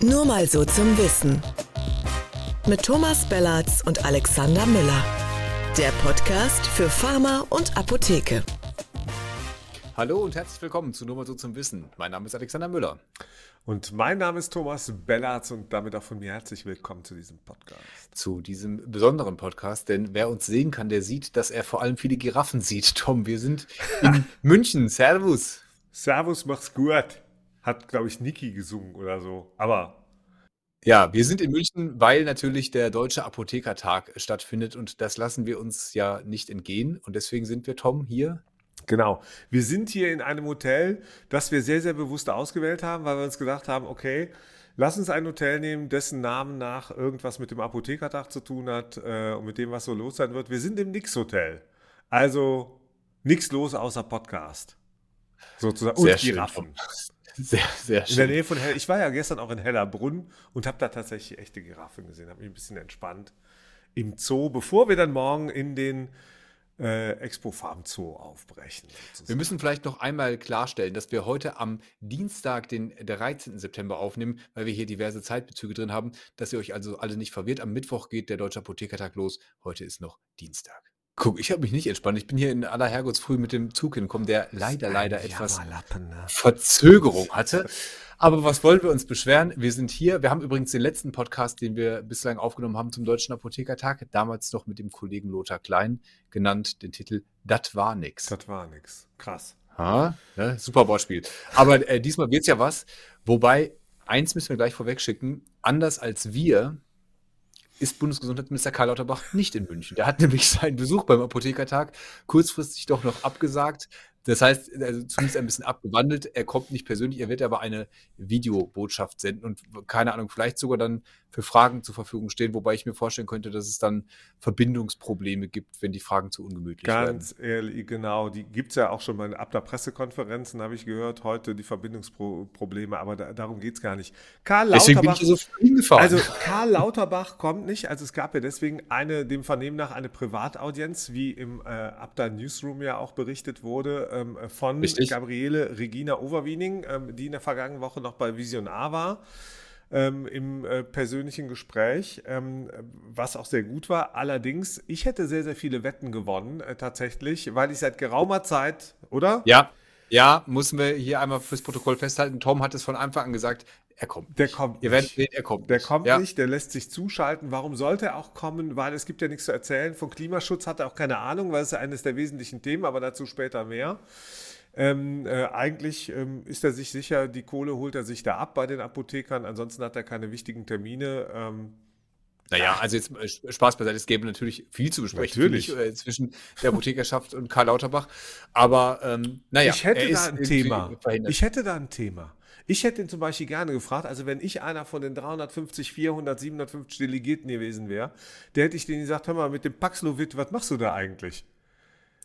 Nur mal so zum Wissen. Mit Thomas Bellatz und Alexander Müller. Der Podcast für Pharma und Apotheke. Hallo und herzlich willkommen zu Nur mal so zum Wissen. Mein Name ist Alexander Müller. Und mein Name ist Thomas Bellatz und damit auch von mir herzlich willkommen zu diesem Podcast. Zu diesem besonderen Podcast, denn wer uns sehen kann, der sieht, dass er vor allem viele Giraffen sieht. Tom, wir sind in München. Servus. Servus, mach's gut. Hat, glaube ich, Niki gesungen oder so. Aber. Ja, wir sind in München, weil natürlich der Deutsche Apothekertag stattfindet und das lassen wir uns ja nicht entgehen. Und deswegen sind wir, Tom, hier Genau. Wir sind hier in einem Hotel, das wir sehr, sehr bewusst ausgewählt haben, weil wir uns gedacht haben, okay, lass uns ein Hotel nehmen, dessen Namen nach irgendwas mit dem Apothekertag zu tun hat äh, und mit dem, was so los sein wird. Wir sind im Nix Hotel. Also nichts los außer Podcast. Sozusagen. Sehr und Giraffen. Sehr, sehr schön. In der Nähe von Hell Ich war ja gestern auch in Hellerbrunn und habe da tatsächlich echte Giraffen gesehen. Habe mich ein bisschen entspannt im Zoo, bevor wir dann morgen in den äh, Expo Farm Zoo aufbrechen. Sozusagen. Wir müssen vielleicht noch einmal klarstellen, dass wir heute am Dienstag, den 13. September aufnehmen, weil wir hier diverse Zeitbezüge drin haben, dass ihr euch also alle nicht verwirrt. Am Mittwoch geht der Deutsche Apothekertag los. Heute ist noch Dienstag. Guck, ich habe mich nicht entspannt. Ich bin hier in aller Herrgottsfrüh mit dem Zug hingekommen, der leider, leider etwas ne? Verzögerung hatte. Aber was wollen wir uns beschweren? Wir sind hier. Wir haben übrigens den letzten Podcast, den wir bislang aufgenommen haben zum Deutschen Apothekertag, damals noch mit dem Kollegen Lothar Klein genannt, den Titel Dat war nix. Das war nix. Krass. Ha, ne? Super Wortspiel. Aber äh, diesmal wird's ja was. Wobei, eins müssen wir gleich vorweg schicken. Anders als wir ist Bundesgesundheitsminister Karl Lauterbach nicht in München. Der hat nämlich seinen Besuch beim Apothekertag kurzfristig doch noch abgesagt. Das heißt, also zumindest ein bisschen abgewandelt. Er kommt nicht persönlich, er wird aber eine Videobotschaft senden und keine Ahnung, vielleicht sogar dann für Fragen zur Verfügung stehen, wobei ich mir vorstellen könnte, dass es dann Verbindungsprobleme gibt, wenn die Fragen zu ungemütlich Ganz werden. ehrlich, genau. Die gibt es ja auch schon mal ab der Pressekonferenzen, habe ich gehört, heute die Verbindungsprobleme, aber da, darum geht es gar nicht. Karl deswegen Lauterbach, bin ich so hingefahren. Also Karl Lauterbach kommt nicht, also es gab ja deswegen eine, dem Vernehmen nach eine Privataudienz, wie im äh, Abda Newsroom ja auch berichtet wurde, ähm, von Richtig. Gabriele Regina Overwiening, ähm, die in der vergangenen Woche noch bei Vision A war ähm, im äh, persönlichen Gespräch, ähm, was auch sehr gut war. Allerdings, ich hätte sehr, sehr viele Wetten gewonnen, äh, tatsächlich, weil ich seit geraumer Zeit, oder? Ja. Ja, müssen wir hier einmal fürs Protokoll festhalten. Tom hat es von Anfang an gesagt, er kommt. Der kommt. Ihr werdet sehen, er kommt. Der nicht. kommt ja. nicht, der lässt sich zuschalten. Warum sollte er auch kommen? Weil es gibt ja nichts zu erzählen. Von Klimaschutz hat er auch keine Ahnung, weil es ja eines der wesentlichen Themen, aber dazu später mehr. Ähm, äh, eigentlich ähm, ist er sich sicher, die Kohle holt er sich da ab bei den Apothekern. Ansonsten hat er keine wichtigen Termine. Ähm, naja, also jetzt äh, Spaß beiseite, es gäbe natürlich viel zu besprechen natürlich. Ich, äh, zwischen der Apothekerschaft und Karl Lauterbach. Aber ähm, naja, ich hätte da ein Thema. Ich hätte da ein Thema. Ich hätte ihn zum Beispiel gerne gefragt, also wenn ich einer von den 350, 400, 750 Delegierten gewesen wäre, der hätte ich denen gesagt, hör mal, mit dem Paxlovid, was machst du da eigentlich?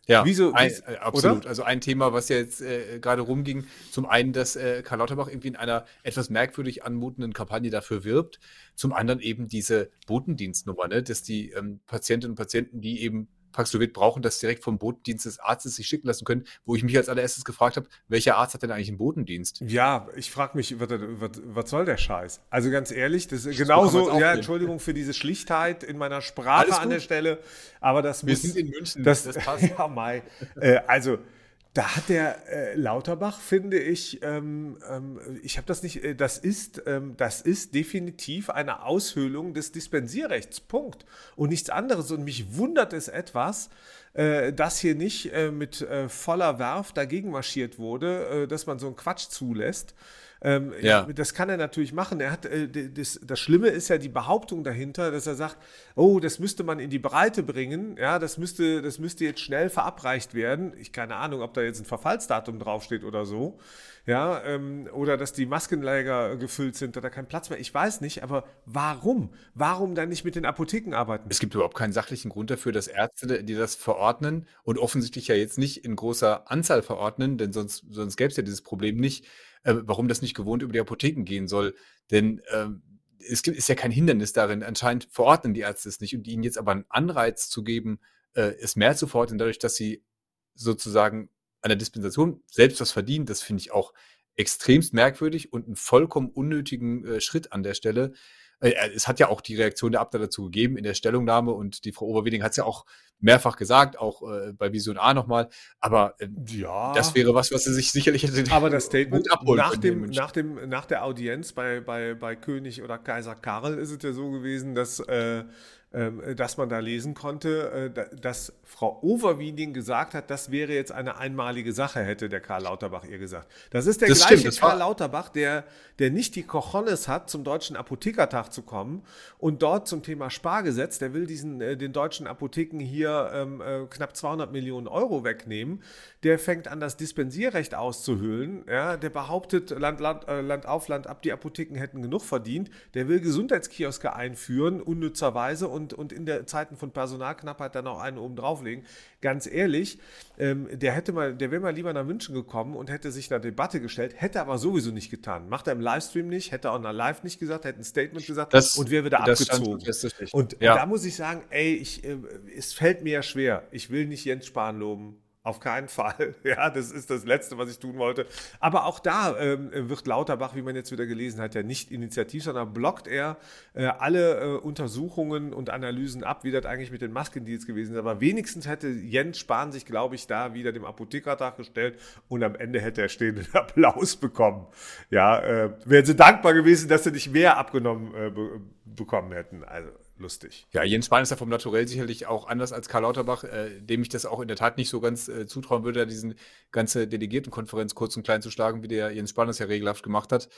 Ja, Wieso, ein, äh, absolut. Oder? Also ein Thema, was ja jetzt äh, gerade rumging, zum einen, dass äh, Karl Lauterbach irgendwie in einer etwas merkwürdig anmutenden Kampagne dafür wirbt, zum anderen eben diese Botendienstnummer, ne? dass die ähm, Patientinnen und Patienten, die eben Paxlovid brauchen, das direkt vom Botendienst des Arztes sich schicken lassen können, wo ich mich als allererstes gefragt habe, welcher Arzt hat denn eigentlich einen Botendienst? Ja, ich frage mich, was, was, was, soll der Scheiß? Also ganz ehrlich, das ist genauso, ja, Entschuldigung für diese Schlichtheit in meiner Sprache an der Stelle, aber das Wir muss... Wir sind in München, das, das passt. ja, Mai. Äh, also da hat der äh, Lauterbach, finde ich, ähm, ähm, ich habe das nicht, äh, das ist, ähm, das ist definitiv eine Aushöhlung des Dispensierrechts. Punkt. Und nichts anderes. Und mich wundert es etwas, äh, dass hier nicht äh, mit äh, voller Werf dagegen marschiert wurde, äh, dass man so einen Quatsch zulässt. Ähm, ja. Das kann er natürlich machen. Er hat, äh, das, das Schlimme ist ja die Behauptung dahinter, dass er sagt, oh, das müsste man in die Breite bringen, ja, das müsste, das müsste jetzt schnell verabreicht werden. Ich keine Ahnung, ob da jetzt ein Verfallsdatum draufsteht oder so. Ja, ähm, oder dass die Maskenläger gefüllt sind oder kein Platz mehr. Ich weiß nicht, aber warum? Warum dann nicht mit den Apotheken arbeiten? Es gibt überhaupt keinen sachlichen Grund dafür, dass Ärzte, die das verordnen und offensichtlich ja jetzt nicht in großer Anzahl verordnen, denn sonst, sonst gäbe es ja dieses Problem nicht, äh, warum das nicht gewohnt über die Apotheken gehen soll. Denn ähm, es gibt, ist ja kein Hindernis darin. Anscheinend verordnen die Ärzte es nicht und ihnen jetzt aber einen Anreiz zu geben, äh, es mehr zu verordnen, dadurch, dass sie sozusagen an der Dispensation selbst was verdienen, das finde ich auch extremst merkwürdig und einen vollkommen unnötigen äh, Schritt an der Stelle. Äh, äh, es hat ja auch die Reaktion der Abda dazu gegeben in der Stellungnahme und die Frau Oberweding hat es ja auch mehrfach gesagt, auch äh, bei Vision A nochmal. Aber äh, ja. das wäre was, was sie sich sicherlich hätte Aber das Statement nach, dem, nach, dem, nach der Audienz bei, bei, bei König oder Kaiser Karl ist es ja so gewesen, dass äh, dass man da lesen konnte, äh, dass Frau Overwieding gesagt hat, das wäre jetzt eine einmalige Sache, hätte der Karl Lauterbach ihr gesagt. Das ist der das gleiche stimmt, Karl Lauterbach, der, der nicht die Cojones hat, zum Deutschen Apothekertag zu kommen und dort zum Thema Spargesetz, der will diesen, äh, den deutschen Apotheken hier ähm, äh, knapp 200 Millionen Euro wegnehmen. Der fängt an, das Dispensierrecht auszuhöhlen. Ja, der behauptet, Land, Land, äh, Land auf, Land ab, die Apotheken hätten genug verdient. Der will Gesundheitskioske einführen, unnützerweise und und, und in der Zeiten von Personalknappheit dann auch einen oben drauflegen. Ganz ehrlich, ähm, der hätte mal, der wäre mal lieber nach München gekommen und hätte sich einer Debatte gestellt, hätte aber sowieso nicht getan. Macht er im Livestream nicht, hätte auch nach Live nicht gesagt, hätte ein Statement gesagt das, und wäre wieder abgezogen. und, und ja. da muss ich sagen, ey, ich, äh, es fällt mir ja schwer. Ich will nicht Jens Spahn loben. Auf keinen Fall. Ja, das ist das Letzte, was ich tun wollte. Aber auch da ähm, wird Lauterbach, wie man jetzt wieder gelesen hat, ja nicht initiativ, sondern blockt er äh, alle äh, Untersuchungen und Analysen ab, wie das eigentlich mit den Maskendeals gewesen ist. Aber wenigstens hätte Jens Spahn sich, glaube ich, da wieder dem Apothekertag gestellt und am Ende hätte er stehenden Applaus bekommen. Ja, äh, wären sie dankbar gewesen, dass sie nicht mehr abgenommen äh, be bekommen hätten. Also lustig. Ja, Jens Spahn ist ja vom Naturell sicherlich auch anders als Karl Lauterbach, äh, dem ich das auch in der Tat nicht so ganz äh, zutrauen würde, diesen ganze Delegiertenkonferenz kurz und klein zu schlagen, wie der Jens Spahn das ja regelhaft gemacht hat.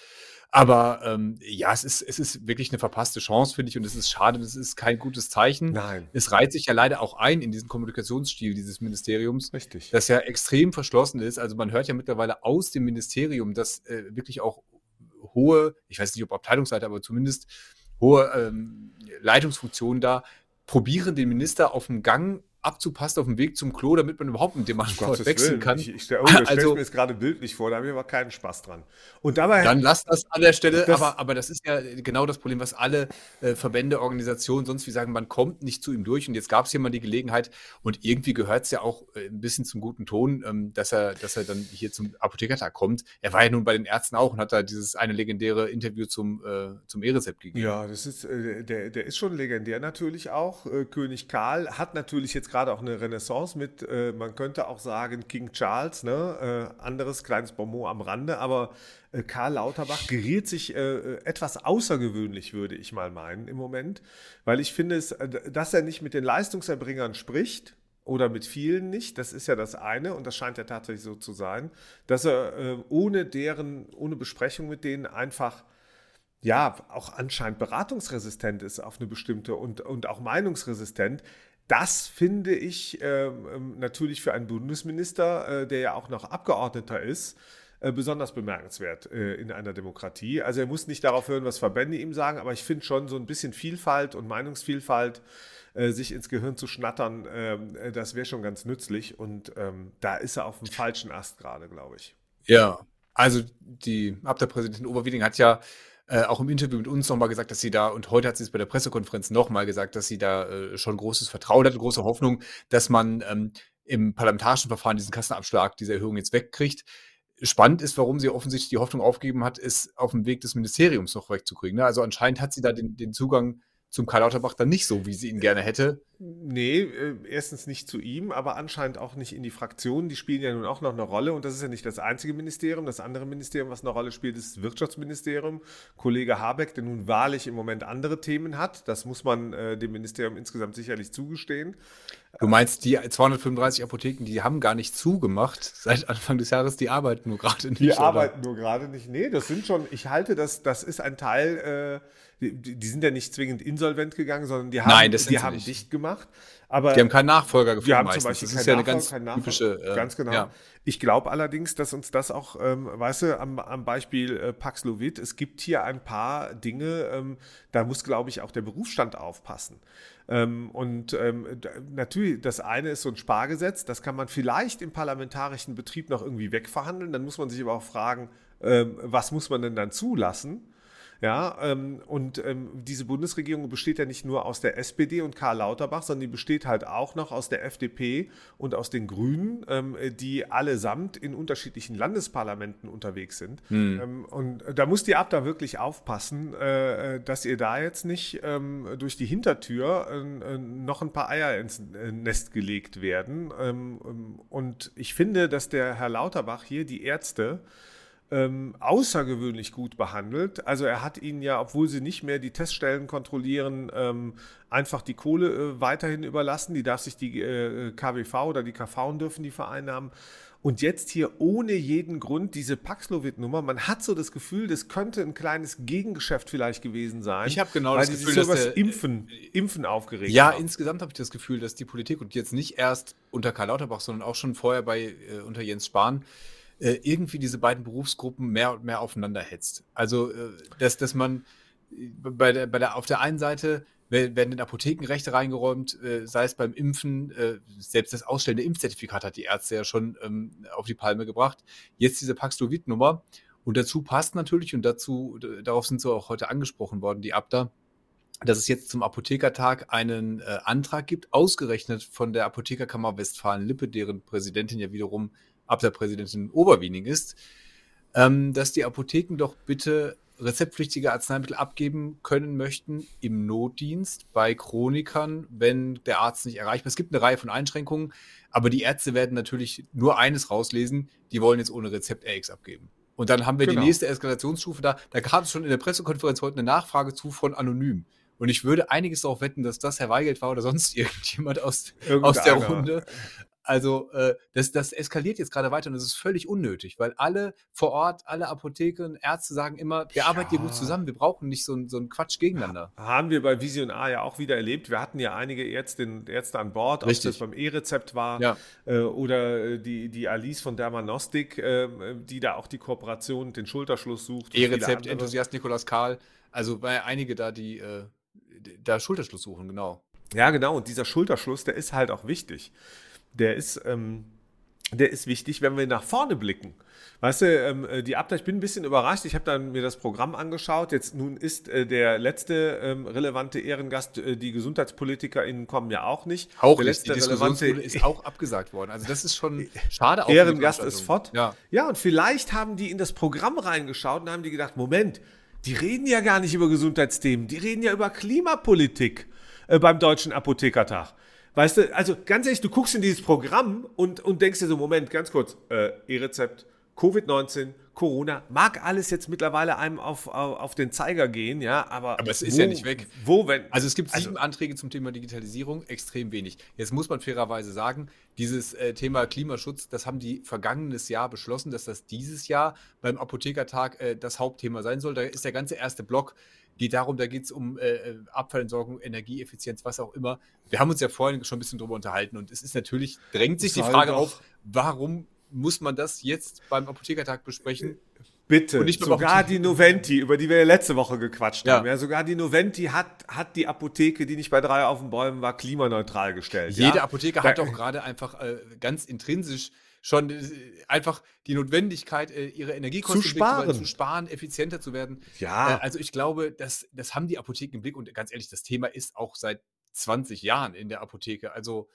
Aber ähm, ja, es ist, es ist wirklich eine verpasste Chance, finde ich, und es ist schade, es ist kein gutes Zeichen. Nein. Es reiht sich ja leider auch ein in diesen Kommunikationsstil dieses Ministeriums, Richtig. das ja extrem verschlossen ist. Also man hört ja mittlerweile aus dem Ministerium, dass äh, wirklich auch hohe, ich weiß nicht, ob Abteilungsleiter, aber zumindest hohe ähm, Leitungsfunktionen da, probieren den Minister auf dem Gang abzupassen auf dem Weg zum Klo, damit man überhaupt mit dem Mannschaft wechseln Willen. kann. Ich, ich, oh, ich also, mir jetzt gerade bildlich vor, da habe ich aber keinen Spaß dran. Und dabei, dann lasst das an der Stelle, das, aber, aber das ist ja genau das Problem, was alle äh, Verbände, Organisationen sonst wie sagen, man kommt nicht zu ihm durch und jetzt gab es hier mal die Gelegenheit und irgendwie gehört es ja auch äh, ein bisschen zum guten Ton, ähm, dass, er, dass er dann hier zum Apothekertag kommt. Er war ja nun bei den Ärzten auch und hat da dieses eine legendäre Interview zum, äh, zum E-Rezept gegeben. Ja, das ist, äh, der, der ist schon legendär natürlich auch. Äh, König Karl hat natürlich jetzt gerade auch eine Renaissance mit, äh, man könnte auch sagen, King Charles, ne? Äh, anderes kleines Bonbon am Rande, aber äh, Karl Lauterbach geriert sich äh, äh, etwas außergewöhnlich, würde ich mal meinen, im Moment, weil ich finde, es, äh, dass er nicht mit den Leistungserbringern spricht, oder mit vielen nicht, das ist ja das eine und das scheint ja tatsächlich so zu sein, dass er ohne deren, ohne Besprechung mit denen einfach ja, auch anscheinend beratungsresistent ist auf eine bestimmte und, und auch meinungsresistent. Das finde ich äh, natürlich für einen Bundesminister, äh, der ja auch noch Abgeordneter ist, äh, besonders bemerkenswert äh, in einer Demokratie. Also er muss nicht darauf hören, was Verbände ihm sagen, aber ich finde schon so ein bisschen Vielfalt und Meinungsvielfalt äh, sich ins Gehirn zu schnattern, ähm, das wäre schon ganz nützlich. Und ähm, da ist er auf dem falschen Ast gerade, glaube ich. Ja, also die Abteilpräsidentin Oberwieding hat ja äh, auch im Interview mit uns nochmal gesagt, dass sie da, und heute hat sie es bei der Pressekonferenz nochmal gesagt, dass sie da äh, schon großes Vertrauen hat, große Hoffnung, dass man ähm, im parlamentarischen Verfahren diesen Kassenabschlag, diese Erhöhung jetzt wegkriegt. Spannend ist, warum sie offensichtlich die Hoffnung aufgegeben hat, ist auf dem Weg des Ministeriums noch wegzukriegen. Ne? Also anscheinend hat sie da den, den Zugang zum Karl Lauterbach dann nicht so, wie sie ihn gerne hätte. Nee, äh, erstens nicht zu ihm, aber anscheinend auch nicht in die Fraktionen. Die spielen ja nun auch noch eine Rolle und das ist ja nicht das einzige Ministerium. Das andere Ministerium, was eine Rolle spielt, ist das Wirtschaftsministerium. Kollege Habeck, der nun wahrlich im Moment andere Themen hat. Das muss man äh, dem Ministerium insgesamt sicherlich zugestehen. Du meinst, die 235 Apotheken, die haben gar nicht zugemacht seit Anfang des Jahres, die arbeiten nur gerade nicht. Die oder? arbeiten nur gerade nicht. Nee, das sind schon, ich halte das, das ist ein Teil, äh, die, die, sind ja nicht zwingend insolvent gegangen, sondern die haben, Nein, die haben dicht gemacht. Aber die haben keinen Nachfolger gefunden. Die haben zum Beispiel das ist ja eine ganz typische. Äh, ganz genau. Ja. Ich glaube allerdings, dass uns das auch, ähm, weißt du, am, am Beispiel äh, Paxlovid, es gibt hier ein paar Dinge, ähm, da muss, glaube ich, auch der Berufsstand aufpassen. Ähm, und ähm, natürlich, das eine ist so ein Spargesetz, das kann man vielleicht im parlamentarischen Betrieb noch irgendwie wegverhandeln. Dann muss man sich aber auch fragen, ähm, was muss man denn dann zulassen? Ja, ähm, und ähm, diese Bundesregierung besteht ja nicht nur aus der SPD und Karl Lauterbach, sondern die besteht halt auch noch aus der FDP und aus den Grünen, ähm, die allesamt in unterschiedlichen Landesparlamenten unterwegs sind. Mhm. und da muss die Abda wirklich aufpassen, äh, dass ihr da jetzt nicht ähm, durch die Hintertür äh, noch ein paar Eier ins äh, Nest gelegt werden. Ähm, und ich finde, dass der Herr Lauterbach hier die Ärzte ähm, außergewöhnlich gut behandelt. Also er hat ihnen ja, obwohl sie nicht mehr die Teststellen kontrollieren, ähm, einfach die Kohle äh, weiterhin überlassen. Die darf sich die äh, KWV oder die KV dürfen die vereinnahmen. Und jetzt hier ohne jeden Grund diese Paxlovid-Nummer. Man hat so das Gefühl, das könnte ein kleines Gegengeschäft vielleicht gewesen sein. Ich habe genau das Gefühl, dass das Impfen, Impfen aufgeregt Ja, haben. insgesamt habe ich das Gefühl, dass die Politik und jetzt nicht erst unter Karl Lauterbach, sondern auch schon vorher bei äh, unter Jens Spahn äh, irgendwie diese beiden Berufsgruppen mehr und mehr aufeinander hetzt. Also, äh, dass, dass man äh, bei der, bei der, auf der einen Seite werden in Apotheken Rechte reingeräumt, äh, sei es beim Impfen, äh, selbst das ausstellende Impfzertifikat hat die Ärzte ja schon ähm, auf die Palme gebracht. Jetzt diese Paxlovid-Nummer. Und dazu passt natürlich, und dazu, darauf sind so auch heute angesprochen worden, die Abda, dass es jetzt zum Apothekertag einen äh, Antrag gibt, ausgerechnet von der Apothekerkammer Westfalen-Lippe, deren Präsidentin ja wiederum Abda-Präsidentin Oberwiening ist, ähm, dass die Apotheken doch bitte rezeptpflichtige Arzneimittel abgeben können möchten im Notdienst bei Chronikern, wenn der Arzt nicht erreichbar ist. Es gibt eine Reihe von Einschränkungen, aber die Ärzte werden natürlich nur eines rauslesen, die wollen jetzt ohne Rezept RX abgeben. Und dann haben wir genau. die nächste Eskalationsstufe da. Da gab es schon in der Pressekonferenz heute eine Nachfrage zu von Anonym. Und ich würde einiges darauf wetten, dass das Herr Weigelt war oder sonst irgendjemand aus, aus der Runde. Also äh, das, das eskaliert jetzt gerade weiter und das ist völlig unnötig, weil alle vor Ort, alle Apotheken, Ärzte sagen immer, wir ja. arbeiten hier gut zusammen, wir brauchen nicht so, so einen Quatsch gegeneinander. Haben wir bei Vision A ja auch wieder erlebt. Wir hatten ja einige Ärztinnen Ärzte an Bord, Richtig. ob das beim E-Rezept war ja. äh, oder äh, die, die Alice von Dermanostik, äh, die da auch die Kooperation, den Schulterschluss sucht. E-Rezept, Enthusiast Nikolaus Karl, also bei einige da, die äh, da Schulterschluss suchen, genau. Ja, genau. Und dieser Schulterschluss, der ist halt auch wichtig der ist, ähm, der ist wichtig, wenn wir nach vorne blicken. Weißt du, ähm, äh, die Abda, ich bin ein bisschen überrascht. Ich habe dann mir das Programm angeschaut. Jetzt nun ist äh, der letzte ähm, relevante Ehrengast, äh, die GesundheitspolitikerInnen kommen ja auch nicht. Auch der letzte nicht. Relevante ist auch abgesagt worden. Also das ist schon schade. Ehrengast ist fort. Ja. ja, und vielleicht haben die in das Programm reingeschaut und haben die gedacht, Moment, die reden ja gar nicht über Gesundheitsthemen, die reden ja über Klimapolitik äh, beim Deutschen Apothekertag. Weißt du, also ganz ehrlich, du guckst in dieses Programm und, und denkst dir so, Moment, ganz kurz, äh, E-Rezept, Covid-19, Corona, mag alles jetzt mittlerweile einem auf, auf, auf, den Zeiger gehen, ja, aber. Aber es ist wo, ja nicht weg. Wo, wenn. Also es gibt also sieben Anträge zum Thema Digitalisierung, extrem wenig. Jetzt muss man fairerweise sagen, dieses äh, Thema Klimaschutz, das haben die vergangenes Jahr beschlossen, dass das dieses Jahr beim Apothekertag äh, das Hauptthema sein soll. Da ist der ganze erste Block geht darum, da geht es um äh, äh, Abfallentsorgung, Energieeffizienz, was auch immer. Wir haben uns ja vorhin schon ein bisschen drüber unterhalten und es ist natürlich, drängt sich die Frage auf, warum muss man das jetzt beim Apothekertag besprechen? Bitte, sogar die Noventi, über die wir ja letzte Woche gequatscht ja. haben, ja, sogar die Noventi hat, hat die Apotheke, die nicht bei drei auf den Bäumen war, klimaneutral gestellt. Jede ja? Apotheke da, hat doch gerade einfach äh, ganz intrinsisch schon äh, einfach die Notwendigkeit, äh, ihre Energiekosten zu sparen. zu sparen, effizienter zu werden. Ja. Äh, also ich glaube, das, das haben die Apotheken im Blick und ganz ehrlich, das Thema ist auch seit 20 Jahren in der Apotheke. Also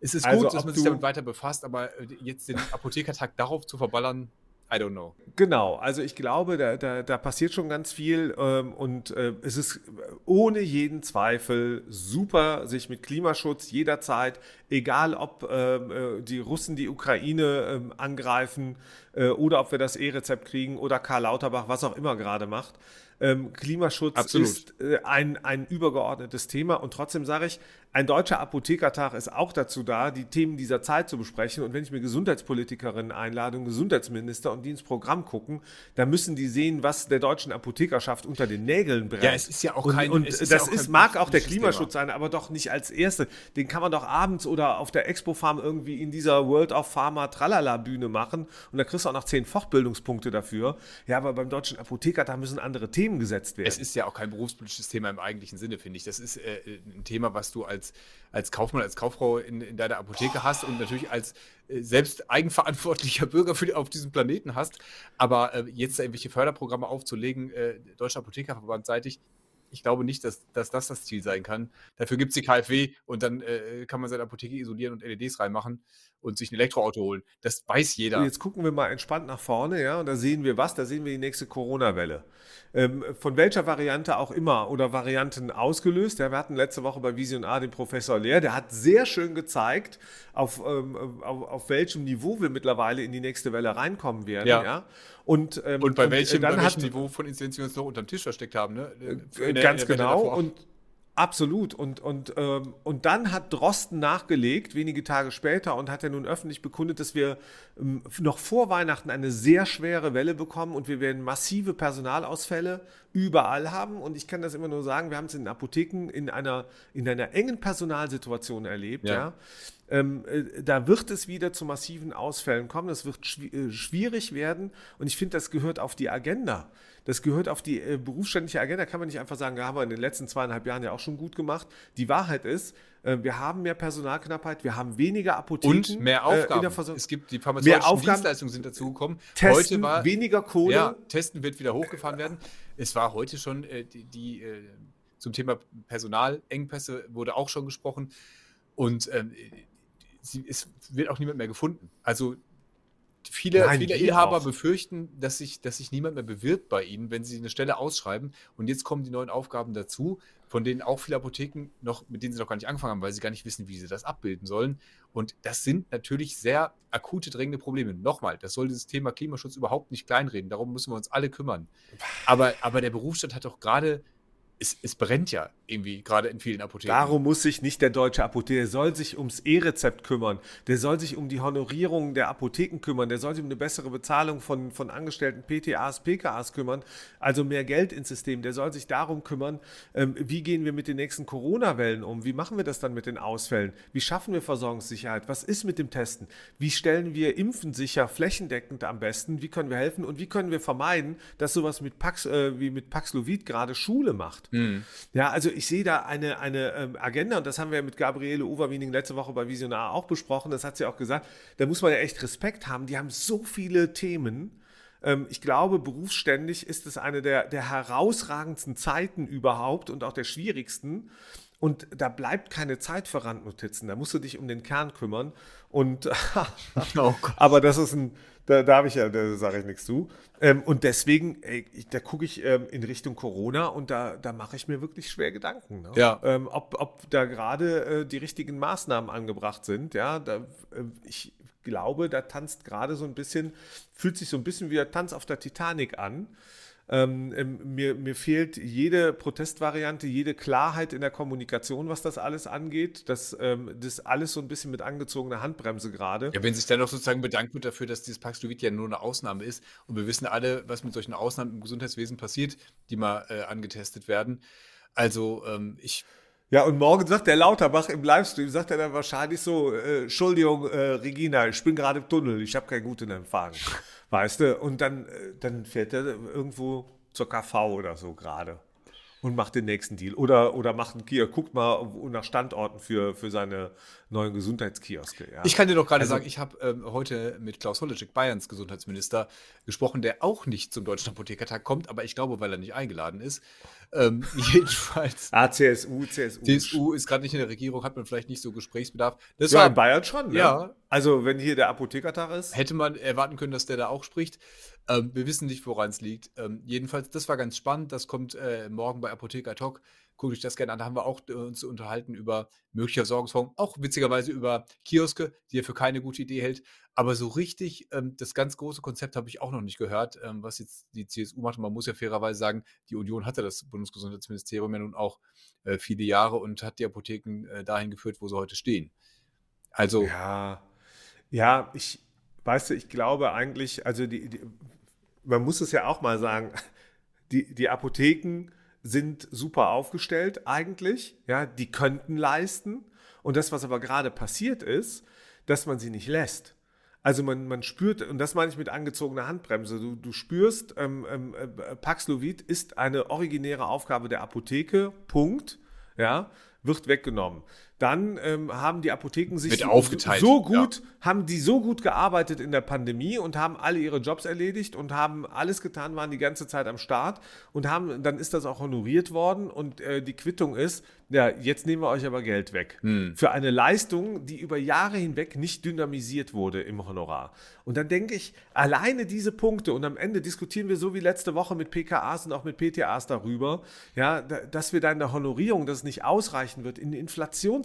es ist also gut, dass man sich damit weiter befasst, aber jetzt den Apothekertag darauf zu verballern, I don't know. Genau, also ich glaube, da, da, da passiert schon ganz viel ähm, und äh, es ist ohne jeden Zweifel super, sich mit Klimaschutz jederzeit, egal ob ähm, äh, die Russen die Ukraine äh, angreifen äh, oder ob wir das E-Rezept kriegen oder Karl Lauterbach, was auch immer gerade macht. Ähm, Klimaschutz Absolut. ist äh, ein, ein übergeordnetes Thema und trotzdem sage ich, ein deutscher Apothekertag ist auch dazu da, die Themen dieser Zeit zu besprechen. Und wenn ich mir Gesundheitspolitikerinnen einlade und Gesundheitsminister und die ins Programm gucken, dann müssen die sehen, was der deutschen Apothekerschaft unter den Nägeln brennt. Ja, es ist ja auch kein. Und, und das ja auch ist, mag auch der Klimaschutz Thema. sein, aber doch nicht als erste. Den kann man doch abends oder auf der Expo Farm irgendwie in dieser World of Pharma Tralala Bühne machen. Und da kriegst du auch noch zehn Fortbildungspunkte dafür. Ja, aber beim deutschen Apothekertag müssen andere Themen Themen gesetzt werden. Es ist ja auch kein berufspolitisches Thema im eigentlichen Sinne, finde ich. Das ist äh, ein Thema, was du als, als Kaufmann, als Kauffrau in, in deiner Apotheke hast und natürlich als äh, selbst eigenverantwortlicher Bürger für, auf diesem Planeten hast. Aber äh, jetzt irgendwelche Förderprogramme aufzulegen, äh, Deutscher Apothekerverband seitig, ich glaube nicht, dass, dass das das Ziel sein kann. Dafür gibt es die KfW und dann äh, kann man seine Apotheke isolieren und LEDs reinmachen und sich ein Elektroauto holen. Das weiß jeder. Jetzt gucken wir mal entspannt nach vorne, ja, und da sehen wir was, da sehen wir die nächste Corona-Welle. Ähm, von welcher Variante auch immer oder Varianten ausgelöst. Ja, wir hatten letzte Woche bei Vision A den Professor Lehr, der hat sehr schön gezeigt, auf, ähm, auf, auf, welchem Niveau wir mittlerweile in die nächste Welle reinkommen werden. Ja. ja. Und, ähm, und bei welchem, und, äh, dann bei welchem hat, Niveau von Inzidenz wir uns noch unterm Tisch versteckt haben. Ne? Äh, ganz genau. Und Absolut. Und, und, ähm, und dann hat Drosten nachgelegt, wenige Tage später, und hat ja nun öffentlich bekundet, dass wir ähm, noch vor Weihnachten eine sehr schwere Welle bekommen und wir werden massive Personalausfälle überall haben. Und ich kann das immer nur sagen, wir haben es in den Apotheken in einer, in einer engen Personalsituation erlebt. Ja. ja. Ähm, äh, da wird es wieder zu massiven Ausfällen kommen. Das wird schw äh, schwierig werden. Und ich finde, das gehört auf die Agenda. Das gehört auf die äh, berufsständliche Agenda. Kann man nicht einfach sagen, ja, haben wir in den letzten zweieinhalb Jahren ja auch schon gut gemacht. Die Wahrheit ist, äh, wir haben mehr Personalknappheit, wir haben weniger Apotheken. Und mehr Aufgaben. Äh, es gibt die pharmazeutischen Dienstleistungen sind dazugekommen. Testen, heute war weniger Kohle. Ja, Testen wird wieder hochgefahren werden. Es war heute schon äh, die, die zum Thema Personalengpässe wurde auch schon gesprochen. Und ähm, sie, es wird auch niemand mehr gefunden. Also viele, Nein, viele Inhaber auch. befürchten, dass sich, dass sich niemand mehr bewirbt bei ihnen, wenn sie eine Stelle ausschreiben. Und jetzt kommen die neuen Aufgaben dazu, von denen auch viele Apotheken noch, mit denen sie noch gar nicht angefangen haben, weil sie gar nicht wissen, wie sie das abbilden sollen. Und das sind natürlich sehr akute, drängende Probleme. Nochmal, das soll dieses Thema Klimaschutz überhaupt nicht kleinreden. Darum müssen wir uns alle kümmern. Aber, aber der Berufsstand hat doch gerade es, es, brennt ja irgendwie gerade in vielen Apotheken. Darum muss sich nicht der deutsche Apotheker, der soll sich ums E-Rezept kümmern, der soll sich um die Honorierung der Apotheken kümmern, der soll sich um eine bessere Bezahlung von, von Angestellten PTAs, PKAs kümmern, also mehr Geld ins System, der soll sich darum kümmern, ähm, wie gehen wir mit den nächsten Corona-Wellen um, wie machen wir das dann mit den Ausfällen, wie schaffen wir Versorgungssicherheit, was ist mit dem Testen, wie stellen wir Impfen sicher, flächendeckend am besten, wie können wir helfen? Und wie können wir vermeiden, dass sowas mit Pax, äh, wie mit Paxlovid gerade Schule macht. Mhm. Ja, also ich sehe da eine, eine ähm, Agenda und das haben wir mit Gabriele Overwiening letzte Woche bei Visionar auch besprochen. Das hat sie auch gesagt. Da muss man ja echt Respekt haben. Die haben so viele Themen. Ähm, ich glaube, berufsständig ist es eine der, der herausragendsten Zeiten überhaupt und auch der schwierigsten. Und da bleibt keine Zeit für Randnotizen. Da musst du dich um den Kern kümmern. Und oh aber das ist ein, da darf ich ja, da sage ich nichts zu. Ähm, und deswegen, ey, ich, da gucke ich ähm, in Richtung Corona und da, da mache ich mir wirklich schwer Gedanken. Ne? Ja. Ähm, ob, ob da gerade äh, die richtigen Maßnahmen angebracht sind. Ja, da, äh, ich glaube, da tanzt gerade so ein bisschen, fühlt sich so ein bisschen wie der Tanz auf der Titanic an. Ähm, ähm, mir, mir fehlt jede Protestvariante, jede Klarheit in der Kommunikation, was das alles angeht. Das, ähm, das alles so ein bisschen mit angezogener Handbremse gerade. Ja, wenn sich dann noch sozusagen bedankt wird dafür, dass dieses Paxlovid ja nur eine Ausnahme ist und wir wissen alle, was mit solchen Ausnahmen im Gesundheitswesen passiert, die mal äh, angetestet werden. Also ähm, ich ja, und morgen sagt der Lauterbach im Livestream, sagt er dann wahrscheinlich so, äh, Entschuldigung, äh, Regina, ich bin gerade im Tunnel, ich habe keinen guten Empfang. weißt du? Und dann, äh, dann fährt er irgendwo zur KV oder so gerade und macht den nächsten Deal. Oder, oder macht einen Kiosk, guckt mal nach Standorten für, für seine neuen Gesundheitskioske. Ja. Ich kann dir doch gerade also, sagen, ich habe ähm, heute mit Klaus Holleczek, Bayerns Gesundheitsminister, gesprochen, der auch nicht zum Deutschen Apothekertag kommt, aber ich glaube, weil er nicht eingeladen ist. Ähm, jedenfalls. Ah, CSU, CSU. CSU ist gerade nicht in der Regierung, hat man vielleicht nicht so Gesprächsbedarf. Das ja, war, in Bayern schon, ne? Ja. Also, wenn hier der Apothekertag ist. Hätte man erwarten können, dass der da auch spricht. Ähm, wir wissen nicht, woran es liegt. Ähm, jedenfalls, das war ganz spannend. Das kommt äh, morgen bei Apotheker Talk. Guckt euch das gerne an. Da haben wir auch äh, uns unterhalten über mögliche Versorgungsformen. Auch witzigerweise über Kioske, die er für keine gute Idee hält. Aber so richtig, ähm, das ganz große Konzept habe ich auch noch nicht gehört, ähm, was jetzt die CSU macht. Man muss ja fairerweise sagen, die Union hatte das Bundesgesundheitsministerium ja nun auch äh, viele Jahre und hat die Apotheken äh, dahin geführt, wo sie heute stehen. Also. Ja, ja, ich, weißt du, ich glaube eigentlich, also die, die man muss es ja auch mal sagen, die, die Apotheken sind super aufgestellt eigentlich, ja, die könnten leisten. Und das, was aber gerade passiert ist, dass man sie nicht lässt. Also man, man spürt, und das meine ich mit angezogener Handbremse, du, du spürst, ähm, ähm, äh, Paxlovid ist eine originäre Aufgabe der Apotheke, Punkt, ja, wird weggenommen. Dann ähm, haben die Apotheken sich aufgeteilt, so gut, haben die so gut gearbeitet in der Pandemie und haben alle ihre Jobs erledigt und haben alles getan, waren die ganze Zeit am Start und haben, dann ist das auch honoriert worden und äh, die Quittung ist, ja, jetzt nehmen wir euch aber Geld weg. Für eine Leistung, die über Jahre hinweg nicht dynamisiert wurde im Honorar. Und dann denke ich, alleine diese Punkte und am Ende diskutieren wir so wie letzte Woche mit PKAs und auch mit PTAs darüber, ja, da- dass wir da in der Honorierung, dass es nicht ausreichen wird, in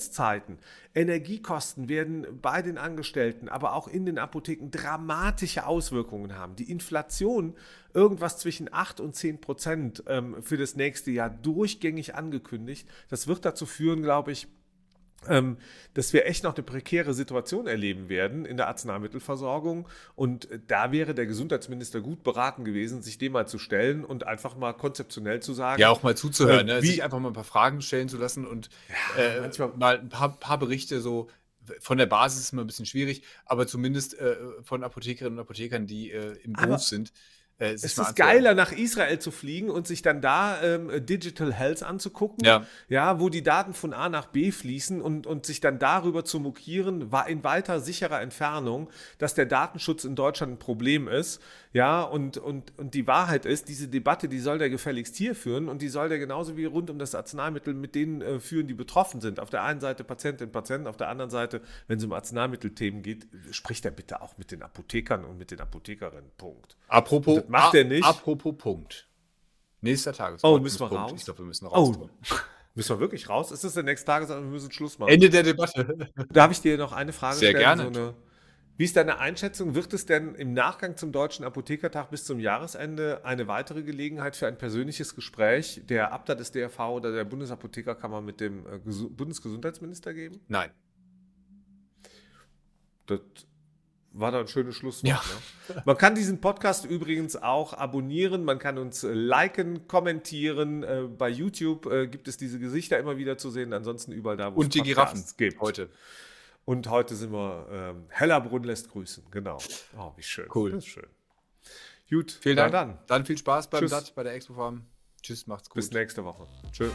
Inflationszeiten. Energiekosten werden bei den Angestellten, aber auch in den Apotheken dramatische Auswirkungen haben. Die Inflation irgendwas zwischen 8 und 10 Prozent ähm, für das nächste Jahr durchgängig angekündigt. Das wird dazu führen, glaube ich, ähm, dass wir echt noch eine prekäre Situation erleben werden in der Arzneimittelversorgung. Und äh, da wäre der Gesundheitsminister gut beraten gewesen, sich dem mal zu stellen und einfach mal konzeptionell zu sagen, Ja, auch mal zuzuhören, Äh, ne? wie- sich einfach mal ein paar Fragen stellen zu lassen und äh, manchmal- mal ein paar, paar Berichte so von der Basis ist immer ein bisschen schwierig, aber zumindest äh, von Apothekerinnen und Apothekern, die äh, im Beruf sind. Äh, Es ist geiler, nach Israel zu fliegen und sich dann da ähm, Digital Health anzugucken, Ja. ja, wo die Daten von A nach B fließen und, und sich dann darüber zu mokieren, war in weiter sicherer Entfernung, dass der Datenschutz in Deutschland ein Problem ist. Ja, und, und, und die Wahrheit ist, diese Debatte, die soll der gefälligst hier führen und die soll der genauso wie rund um das Arzneimittel mit denen äh, führen, die betroffen sind. Auf der einen Seite Patientinnen, Patienten, auf der anderen Seite, wenn es um Arzneimittelthemen geht, spricht er bitte auch mit den Apothekern und mit den Apothekerinnen. Punkt. Apropos, macht er nicht. Apropos Punkt. Nächster Oh, Tagesordnungspunkt. müssen wir raus? Ich glaube, wir müssen raus. Oh, müssen wir wirklich raus? Ist das der nächste Tagesordnung? Wir müssen Schluss machen. Ende der Debatte. Darf ich dir noch eine Frage Sehr stellen? gerne. eine, wie ist deine Einschätzung? Wird es denn im Nachgang zum Deutschen Apothekertag bis zum Jahresende eine weitere Gelegenheit für ein persönliches Gespräch der Abda des DRV oder der Bundesapothekerkammer mit dem äh, Gesu- Bundesgesundheitsminister geben? Nein. Das war dann ein schönes Schlusswort. Ja. Ne? Man kann diesen Podcast übrigens auch abonnieren, man kann uns äh, liken, kommentieren. Äh, bei YouTube äh, gibt es diese Gesichter immer wieder zu sehen, ansonsten überall da, wo Und die Giraffen gibt. heute. Und heute sind wir ähm, Hellerbrunn lässt grüßen, genau. Oh, wie schön. Cool. Das ist schön. Gut, Vielen Dank. dann. Dann viel Spaß beim Tschüss. DAT, bei der Expo Farm. Tschüss, macht's gut. Bis nächste Woche. Tschö.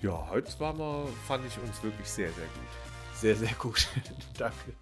Ja, heute war mal, fand ich uns wirklich sehr, sehr gut. Sehr, sehr gut. Danke.